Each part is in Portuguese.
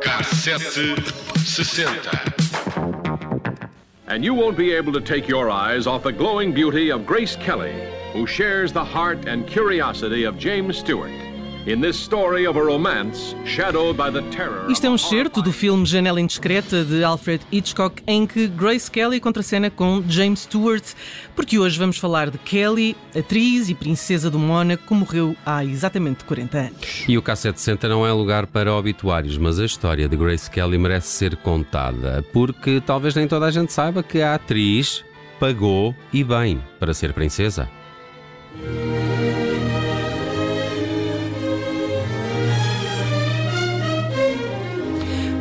Cassete 60. And you won't be able to take your eyes off the glowing beauty of Grace Kelly, who shares the heart and curiosity of James Stewart. In this story of a romance shadowed by the terror Isto é um excerto do filme Janela Indiscreta de Alfred Hitchcock, em que Grace Kelly contracena com James Stewart, porque hoje vamos falar de Kelly, atriz e princesa do Mónaco, que morreu há exatamente 40 anos. E o K760 não é lugar para obituários, mas a história de Grace Kelly merece ser contada, porque talvez nem toda a gente saiba que a atriz pagou e bem para ser princesa.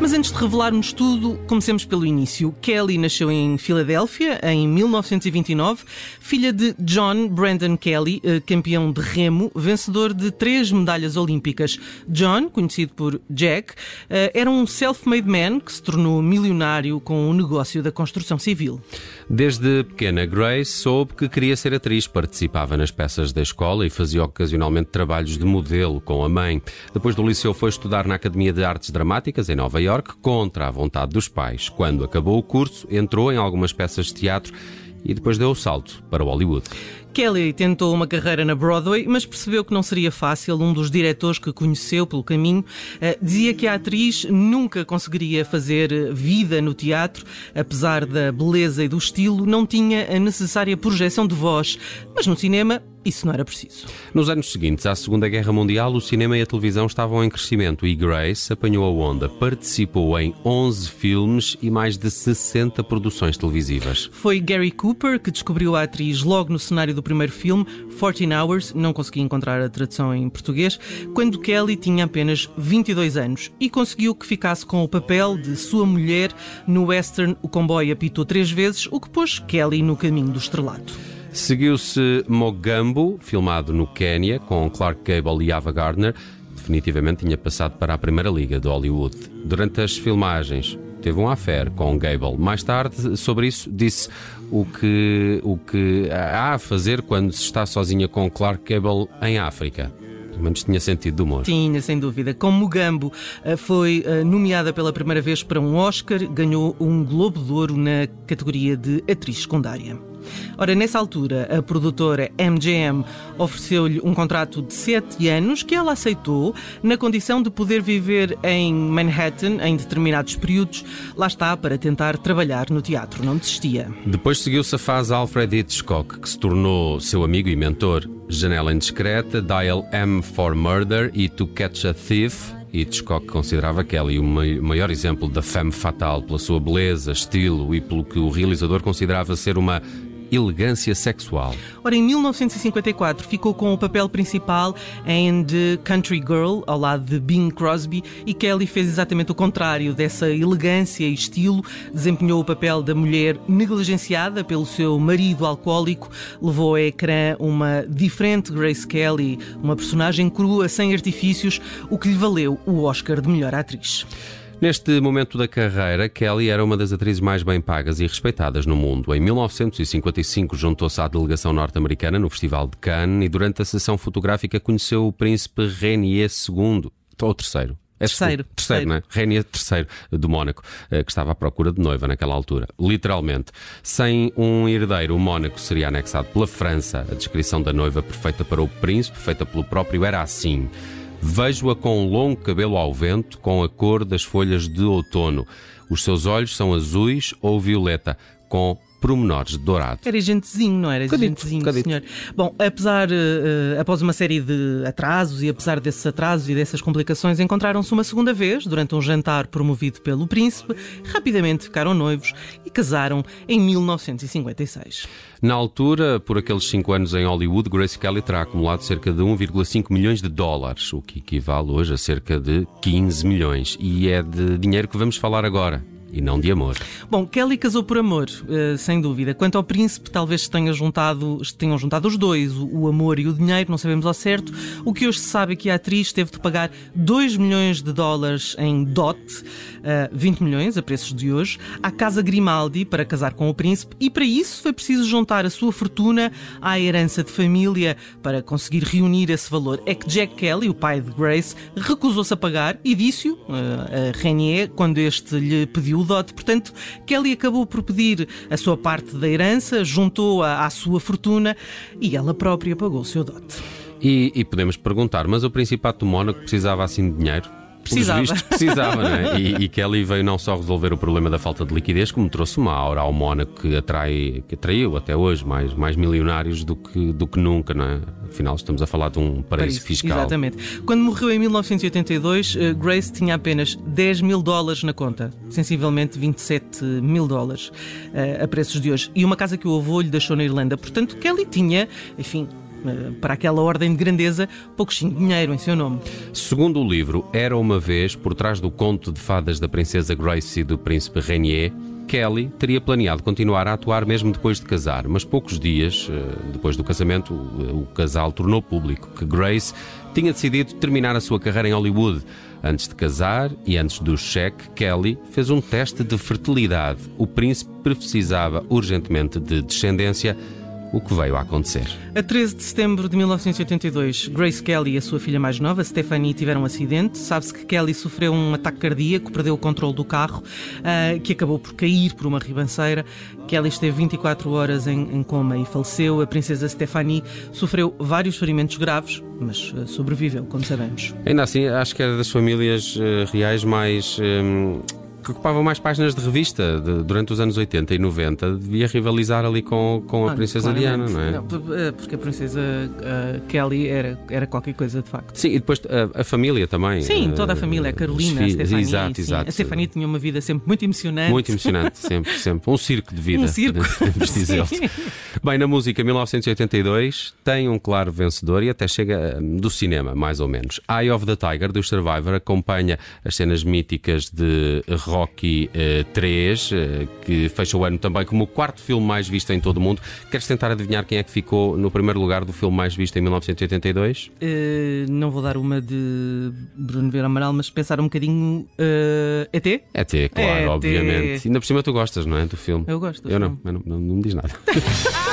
Mas antes de revelarmos tudo, comecemos pelo início. Kelly nasceu em Filadélfia em 1929, filha de John Brandon Kelly, eh, campeão de remo, vencedor de três medalhas olímpicas. John, conhecido por Jack, eh, era um self-made man que se tornou milionário com o negócio da construção civil. Desde pequena, Grace soube que queria ser atriz, participava nas peças da escola e fazia ocasionalmente trabalhos de modelo com a mãe. Depois do liceu foi estudar na Academia de Artes Dramáticas em Nova York, contra a vontade dos pais. Quando acabou o curso, entrou em algumas peças de teatro e depois deu o salto para Hollywood. Kelly tentou uma carreira na Broadway, mas percebeu que não seria fácil. Um dos diretores que conheceu pelo caminho eh, dizia que a atriz nunca conseguiria fazer eh, vida no teatro, apesar da beleza e do estilo, não tinha a necessária projeção de voz. Mas no cinema isso não era preciso. Nos anos seguintes à Segunda Guerra Mundial, o cinema e a televisão estavam em crescimento e Grace apanhou a onda. Participou em 11 filmes e mais de 60 produções televisivas. Foi Gary Cooper que descobriu a atriz logo no cenário do primeiro filme, 14 Hours, não consegui encontrar a tradução em português, quando Kelly tinha apenas 22 anos e conseguiu que ficasse com o papel de sua mulher no western O Comboio Apitou Três Vezes, o que pôs Kelly no caminho do estrelato. Seguiu-se Mogambo, filmado no Quênia, com Clark Gable e Ava Gardner. Definitivamente tinha passado para a Primeira Liga de Hollywood. Durante as filmagens, teve um affair com Gable. Mais tarde, sobre isso, disse o que, o que há a fazer quando se está sozinha com Clark Gable em África. Pelo menos tinha sentido de humor. Tinha, sem dúvida. Com Mugambo, eh, foi eh, nomeada pela primeira vez para um Oscar, ganhou um Globo de Ouro na categoria de atriz secundária. Ora, nessa altura, a produtora MGM ofereceu-lhe um contrato de sete anos que ela aceitou, na condição de poder viver em Manhattan em determinados períodos. Lá está, para tentar trabalhar no teatro. Não desistia. Depois seguiu-se a fase Alfred Hitchcock, que se tornou seu amigo e mentor. Janela Indiscreta, Dial M for Murder e To Catch a Thief. Hitchcock considerava Kelly o maior exemplo da femme fatale pela sua beleza, estilo e pelo que o realizador considerava ser uma elegância sexual. Ora, em 1954 ficou com o papel principal em The Country Girl, ao lado de Bing Crosby, e Kelly fez exatamente o contrário dessa elegância e estilo. Desempenhou o papel da mulher negligenciada pelo seu marido alcoólico, levou ao ecrã uma diferente Grace Kelly, uma personagem crua, sem artifícios, o que lhe valeu o Oscar de melhor atriz. Neste momento da carreira, Kelly era uma das atrizes mais bem pagas e respeitadas no mundo. Em 1955 juntou-se à delegação norte-americana no Festival de Cannes e durante a sessão fotográfica conheceu o príncipe Renier II, ou terceiro, é terceiro. Terceiro, terceiro. não é? III do Mónaco, eh, que estava à procura de noiva naquela altura. Literalmente. Sem um herdeiro, o Mónaco seria anexado pela França. A descrição da noiva perfeita para o príncipe, feita pelo próprio, era assim. Vejo-a com um longo cabelo ao vento, com a cor das folhas de outono. Os seus olhos são azuis ou violeta, com promenores de dourado. Era gentezinho, não era? Cadito, gentezinho, cadito. senhor. Bom, apesar, uh, após uma série de atrasos e apesar desses atrasos e dessas complicações, encontraram-se uma segunda vez durante um jantar promovido pelo príncipe, rapidamente ficaram noivos e casaram em 1956. Na altura, por aqueles cinco anos em Hollywood, Grace Kelly terá acumulado cerca de 1,5 milhões de dólares, o que equivale hoje a cerca de 15 milhões. E é de dinheiro que vamos falar agora e não de amor. Bom, Kelly casou por amor, uh, sem dúvida. Quanto ao príncipe, talvez tenha juntado, tenham juntado os dois, o, amor e o dinheiro, não sabemos ao certo. O que hoje se sabe é que a atriz teve de pagar 2 milhões de dólares em DOT, uh, eh, 20 milhões a preços de hoje, à Casa Grimaldi para casar com o príncipe e para isso foi preciso juntar a sua fortuna à herança de família para conseguir reunir esse valor. É que Jack Kelly, o pai de Grace, recusou-se a pagar e disse-o uh, a Renier quando este lhe pediu o dote. Portanto, Kelly acabou por pedir a sua parte da herança, juntou-a à sua fortuna e ela própria pagou o seu dote. E, e podemos perguntar, mas o Principado do Mónaco precisava assim de dinheiro? Precisava. Vistos, precisava, é? E, e, Kelly veio não só resolver o problema da falta de liquidez, como trouxe uma aura ao Mónaco que, atrai, que atraiu até hoje mais, mais milionários do que, do que nunca, não é? Afinal, estamos a falar de um paraíso fiscal. Exatamente. Quando morreu em 1982, eh, Grace tinha apenas 10 mil dólares na conta, sensivelmente 27 mil dólares eh, a preços de hoje, e uma casa que o avô lhe deixou na Irlanda. Portanto, Kelly tinha, enfim, para aquela ordem de grandeza, pouquinho dinheiro em seu nome. Segundo o livro Era uma vez, por trás do conto de fadas da princesa Grace e do príncipe Rainier, Kelly teria planeado continuar a atuar mesmo depois de casar, mas poucos dias eh, depois do casamento, o casal tornou público que Grace tinha decidido terminar a sua carreira em Hollywood. Antes de casar e antes do cheque, Kelly fez um teste de fertilidade. O príncipe precisava urgentemente de descendência o que veio a acontecer. A 13 de setembro de 1982, Grace Kelly e a sua filha mais nova, Stephanie, tiveram um acidente. Sabe-se que Kelly sofreu um ataque cardíaco, perdeu o controle do carro, uh, que acabou por cair por uma ribanceira. Kelly esteve 24 horas em, em coma e faleceu. A princesa Stephanie sofreu vários ferimentos graves, mas uh, sobreviveu, como sabemos. Ainda assim, acho que era das famílias uh, reais mais. Um que ocupava mais páginas de revista de, durante os anos 80 e 90, devia rivalizar ali com, com a ah, Princesa Diana, não é? Não, eh, porque a Princesa uh, Kelly era, era qualquer coisa de facto. Sim, e depois a, a família também. Sim, uh, toda a família, a Carolina, a Stefania. Exato, exato. A Stefania tinha uma vida sempre muito emocionante. Muito emocionante, sempre, sempre. Um circo de vida. Um circo. dizer Bem, na música 1982 tem um claro vencedor e até chega do cinema, mais ou menos. Eye of the Tiger, do Survivor, acompanha as cenas míticas de Rocky uh, 3, uh, que fecha o ano também como o quarto filme mais visto em todo o mundo. Queres tentar adivinhar quem é que ficou no primeiro lugar do filme mais visto em 1982? Uh, eh, não vou dar uma de Bruno Vera Amaral, mas pensar um bocadinho. Uh, ET? ET, claro, obviamente. Ainda por cima tu gostas, não é? Do filme. Eu gosto. Eu não, não, não, não me diz nada.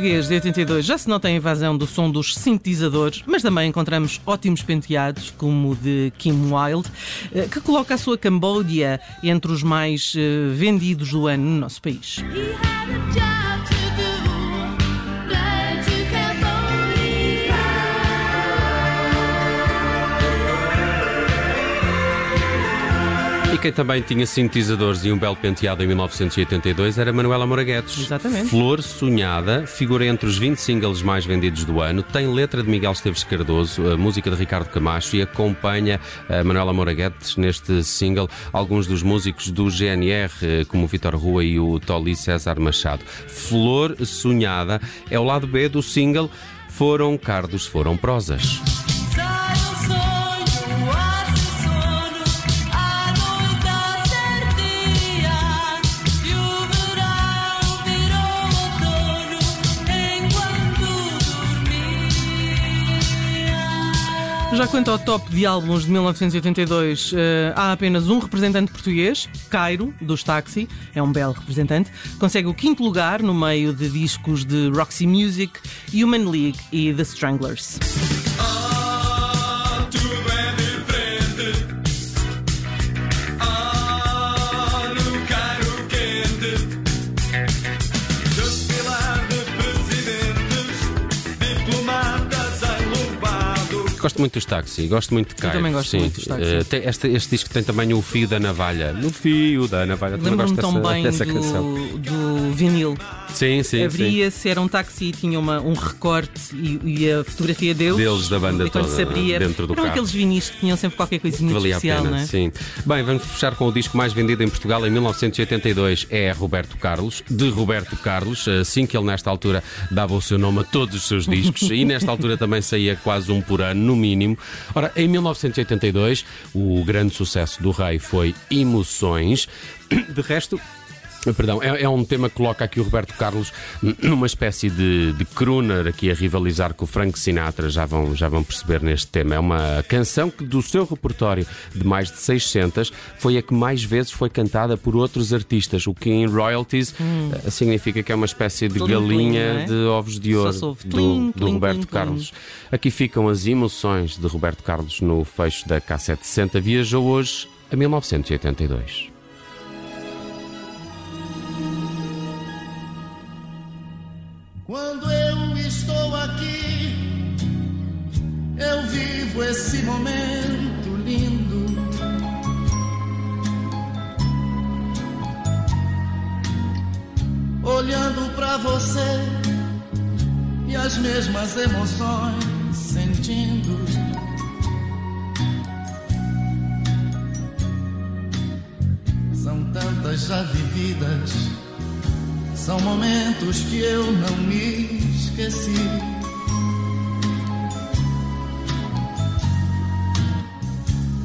português de 82 já se nota a invasão do som dos sintetizadores, mas também encontramos ótimos penteados, como o de Kim Wilde, eh, que coloca a sua Cambodia entre os mais eh, vendidos do ano no nosso país. Quem também tinha sintetizadores e um belo penteado em 1982 era Manuela Moraguetes. Exatamente. Flor Sonhada figura entre os 20 singles mais vendidos do ano, tem letra de Miguel Esteves Cardoso, a música de Ricardo Camacho e acompanha a Manuela Moraguetes neste single alguns dos músicos do GNR, eh, como o Vitor Rua e o Tolly César Machado. Flor Sonhada é o lado B do single Foram Cardos, Foram Prosas. Já quanto ao top de álbuns de 1982, uh, eh, há apenas um representante português, Cairo, dos Taxi, é um belo representante. Consegue o quinto lugar no meio de discos de Roxy Music, Human League e The Stranglers. Muito dos táxi, gosto muito de Cairo. Eu também gosto sim. muito dos táxi. Uh, tem este, este disco tem também o fio da navalha. No fio da navalha. Lembro-me tão dessa, bem dessa do, canção. Vinil. Sim, sim. Abria-se, era um táxi e tinha uma, um recorte e, e, a fotografia deles. Deles da banda e toda se abria, dentro do eram carro. aqueles vinis que tinham sempre qualquer coisinha Valia especial, a pena, é? sim. Bem, vamos fechar com o disco mais vendido em Portugal em 1982. É Roberto Carlos, de Roberto Carlos. Assim que ele, nesta altura, dava o seu nome a todos os seus discos e nesta altura também saía quase um por ano, no mínimo. Ora, em 1982, o grande sucesso do Rei foi Emoções. De resto, Perdão, é, é, um tema que coloca aqui o Roberto Carlos numa espécie de, de crooner aqui a rivalizar com o Frank Sinatra, já vão, já vão perceber neste tema. É uma canção que do seu repertório de mais de 600 foi a que mais vezes foi cantada por outros artistas, o que em royalties hum. significa que é uma espécie de Todo galinha é? de ovos de ouro do, do Roberto Carlos. Aqui ficam as emoções de Roberto Carlos no fecho da K760. Viajou hoje a 1982. Quando eu estou aqui, eu vivo esse momento lindo. Olhando para você e as mesmas emoções sentindo. São tantas já vividas são momentos que eu não me esqueci.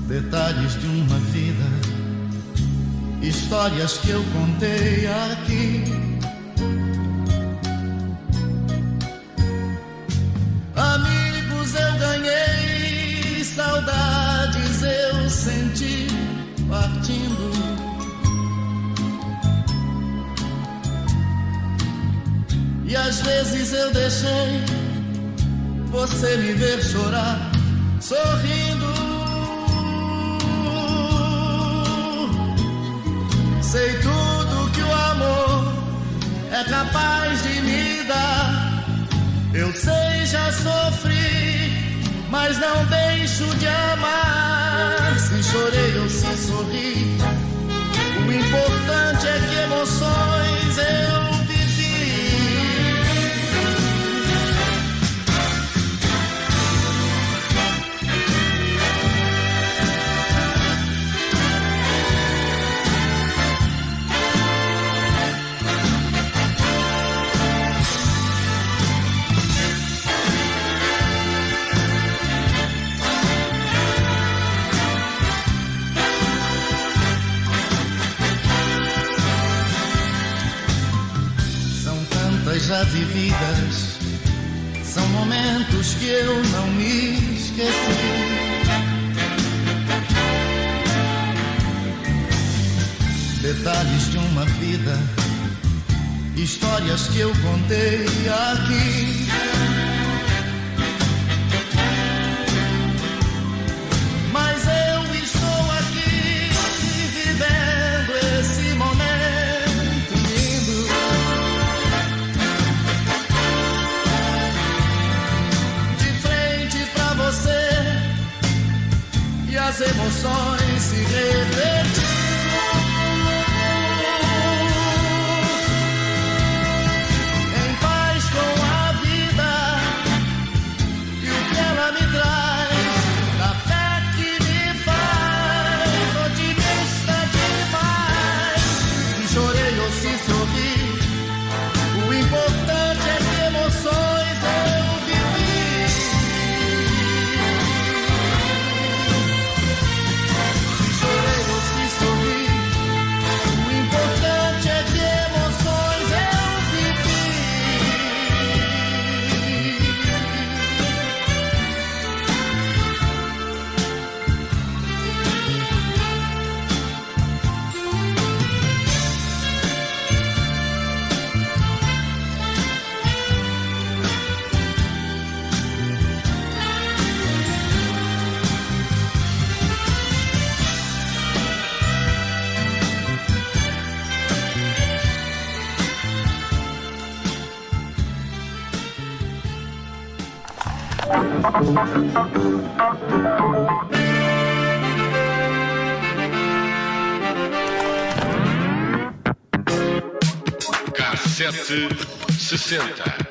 Detalhes de uma vida, histórias que eu contei aqui. Amigos eu ganhei, saudades eu senti partindo. Às vezes eu deixei você me ver chorar, sorrindo. Sei tudo que o amor é capaz de me dar. Eu sei, já sofri, mas não deixo de amar. Se chorei ou se sorri, o importante é que emoções vividas são momentos que eu não me esqueci. Detalhes de uma vida, histórias que eu contei aqui. As Gas. sete sessenta.